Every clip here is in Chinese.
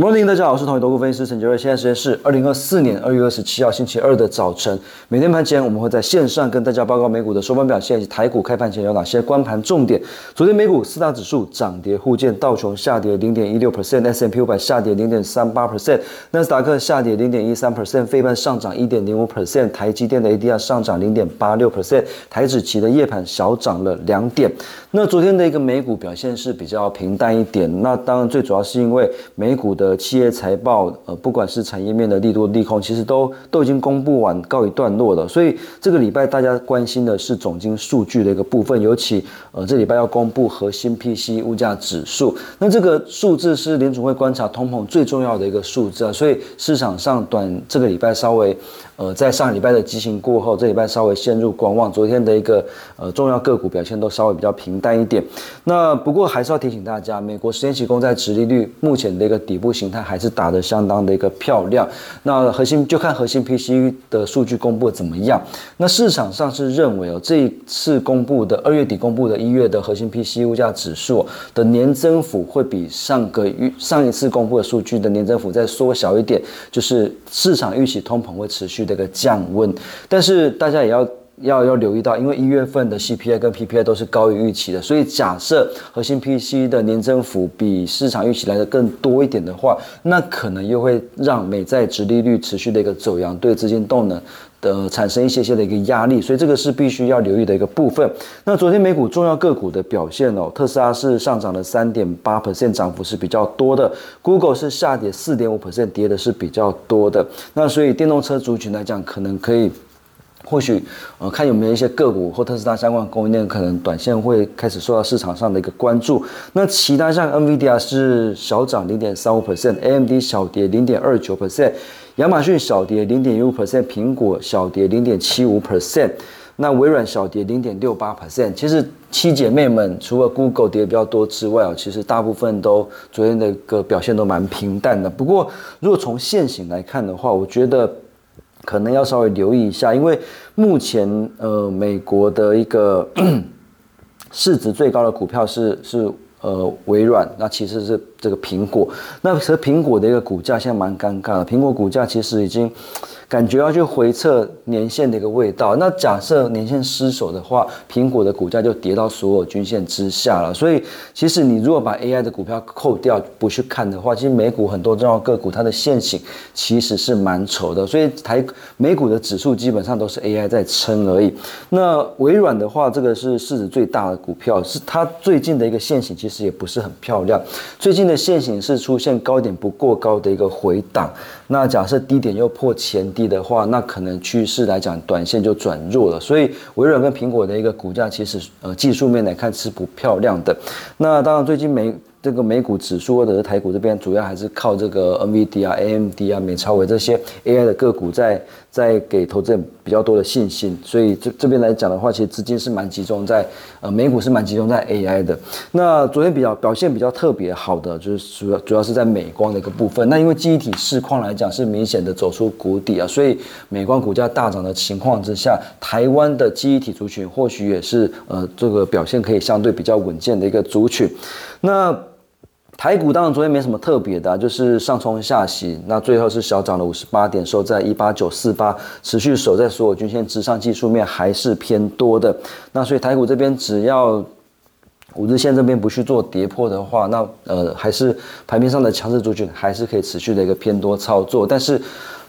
Morning，大家好，我是统一投顾分析师陈杰瑞。现在时间是二零二四年二月二十七号星期二的早晨。每天盘前我们会在线上跟大家报告美股的收盘表现以及台股开盘前有哪些关盘重点。昨天美股四大指数涨跌互见，道琼下跌零点一六 percent，S M P 五百下跌零点三八 percent，纳斯达克下跌零点一三 percent，费半上涨一点零五 percent，台积电的 A D R 上涨零点八六 percent，台指期的夜盘小涨了两点。那昨天的一个美股表现是比较平淡一点，那当然最主要是因为美股的企业财报，呃，不管是产业面的利多利空，其实都都已经公布完，告一段落了。所以这个礼拜大家关心的是总经数据的一个部分，尤其呃这礼拜要公布核心 P C 物价指数，那这个数字是联储会观察通膨最重要的一个数字啊。所以市场上短这个礼拜稍微。呃，在上礼拜的激情过后，这礼拜稍微陷入观望。昨天的一个呃重要个股表现都稍微比较平淡一点。那不过还是要提醒大家，美国十年期公债殖利率目前的一个底部形态还是打得相当的一个漂亮。那核心就看核心 PCE 的数据公布怎么样。那市场上是认为哦，这一次公布的二月底公布的一月的核心 PCE 物价指数的年增幅会比上个月上一次公布的数据的年增幅再缩小一点，就是市场预期通膨会持续。这个降温，但是大家也要要要留意到，因为一月份的 CPI 跟 PPI 都是高于预期的，所以假设核心 PC 的年增幅比市场预期来的更多一点的话，那可能又会让美债直利率持续的一个走阳，对资金动能的产生一些些的一个压力，所以这个是必须要留意的一个部分。那昨天美股重要个股的表现哦，特斯拉是上涨了三点八 percent，涨幅是比较多的；Google 是下跌四点五 percent，跌的是比较多的。那所以电动车族群来讲，可能可以。或许，呃，看有没有一些个股或特斯拉相关供应链，可能短线会开始受到市场上的一个关注。那其他像 NVIDIA 是小涨零点三五 percent，AMD 小跌零点二九 percent，亚马逊小跌零点一五 percent，苹果小跌零点七五 percent，那微软小跌零点六八 percent。其实七姐妹们除了 Google 跌比较多之外啊，其实大部分都昨天的一个表现都蛮平淡的。不过，如果从现行来看的话，我觉得。可能要稍微留意一下，因为目前呃美国的一个 市值最高的股票是是呃微软，那其实是这个苹果，那其实苹果的一个股价现在蛮尴尬的，苹果股价其实已经。感觉要去回测年线的一个味道，那假设年线失守的话，苹果的股价就跌到所有均线之下了。所以，其实你如果把 AI 的股票扣掉不去看的话，其实美股很多重要个股它的线型其实是蛮丑的。所以台美股的指数基本上都是 AI 在撑而已。那微软的话，这个是市值最大的股票，是它最近的一个线型其实也不是很漂亮。最近的线型是出现高点不过高的一个回档。那假设低点又破前低的话，那可能趋势来讲，短线就转弱了。所以微软跟苹果的一个股价，其实呃技术面来看是不漂亮的。那当然最近美。这个美股指数或者是台股这边，主要还是靠这个 NVD 啊、AMD 啊、美超伟这些 AI 的个股在在给投资人比较多的信心。所以这这边来讲的话，其实资金是蛮集中在呃美股是蛮集中在 AI 的。那昨天比较表现比较特别好的，就是主要主要是在美光的一个部分。那因为记忆体市况来讲是明显的走出谷底啊，所以美光股价大涨的情况之下，台湾的记忆体族群或许也是呃这个表现可以相对比较稳健的一个族群。那台股当然昨天没什么特别的，就是上冲下洗，那最后是小涨了五十八点，收在一八九四八，持续守在所有均线之上，技术面还是偏多的。那所以台股这边只要五日线这边不去做跌破的话，那呃还是盘面上的强势族群还是可以持续的一个偏多操作。但是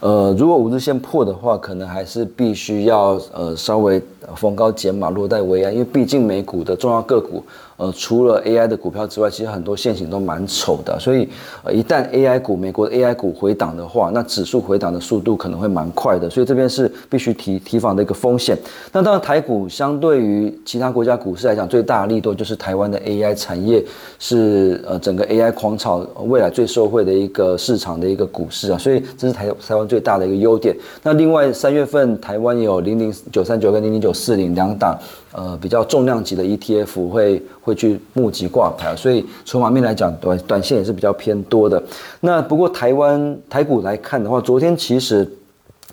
呃如果五日线破的话，可能还是必须要呃稍微逢高减码落袋为安，因为毕竟美股的重要个股。呃，除了 AI 的股票之外，其实很多线型都蛮丑的，所以呃，一旦 AI 股、美国的 AI 股回档的话，那指数回档的速度可能会蛮快的，所以这边是必须提提防的一个风险。那当然，台股相对于其他国家股市来讲，最大的力度就是台湾的 AI 产业是呃整个 AI 狂潮未来最受惠的一个市场的一个股市啊，所以这是台台湾最大的一个优点。那另外三月份台湾有零零九三九跟零零九四零两档。呃，比较重量级的 ETF 会会去募集挂牌，所以筹码面来讲，短短线也是比较偏多的。那不过台湾台股来看的话，昨天其实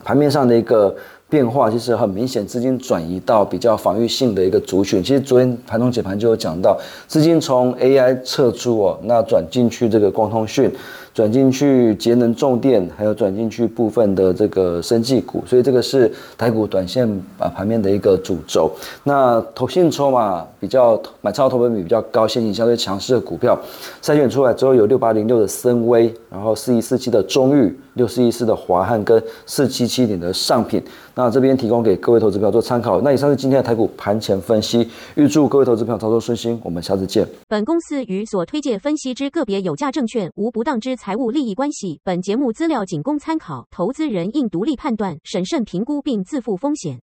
盘面上的一个变化，其实很明显，资金转移到比较防御性的一个族群。其实昨天盘中解盘就有讲到，资金从 AI 撤出哦，那转进去这个光通讯。转进去节能重电，还有转进去部分的这个生技股，所以这个是台股短线啊盘面的一个主轴。那投信筹码比较买超投本比比较高，现金相对强势的股票，筛选出来之后有六八零六的森威，然后四一四七的中裕，六四一四的华汉跟四七七点的上品。那这边提供给各位投资朋友做参考。那以上是今天的台股盘前分析，预祝各位投资朋友操作顺心。我们下次见。本公司与所推介分析之个别有价证券无不当之财务利益关系。本节目资料仅供参考，投资人应独立判断、审慎评估并自负风险。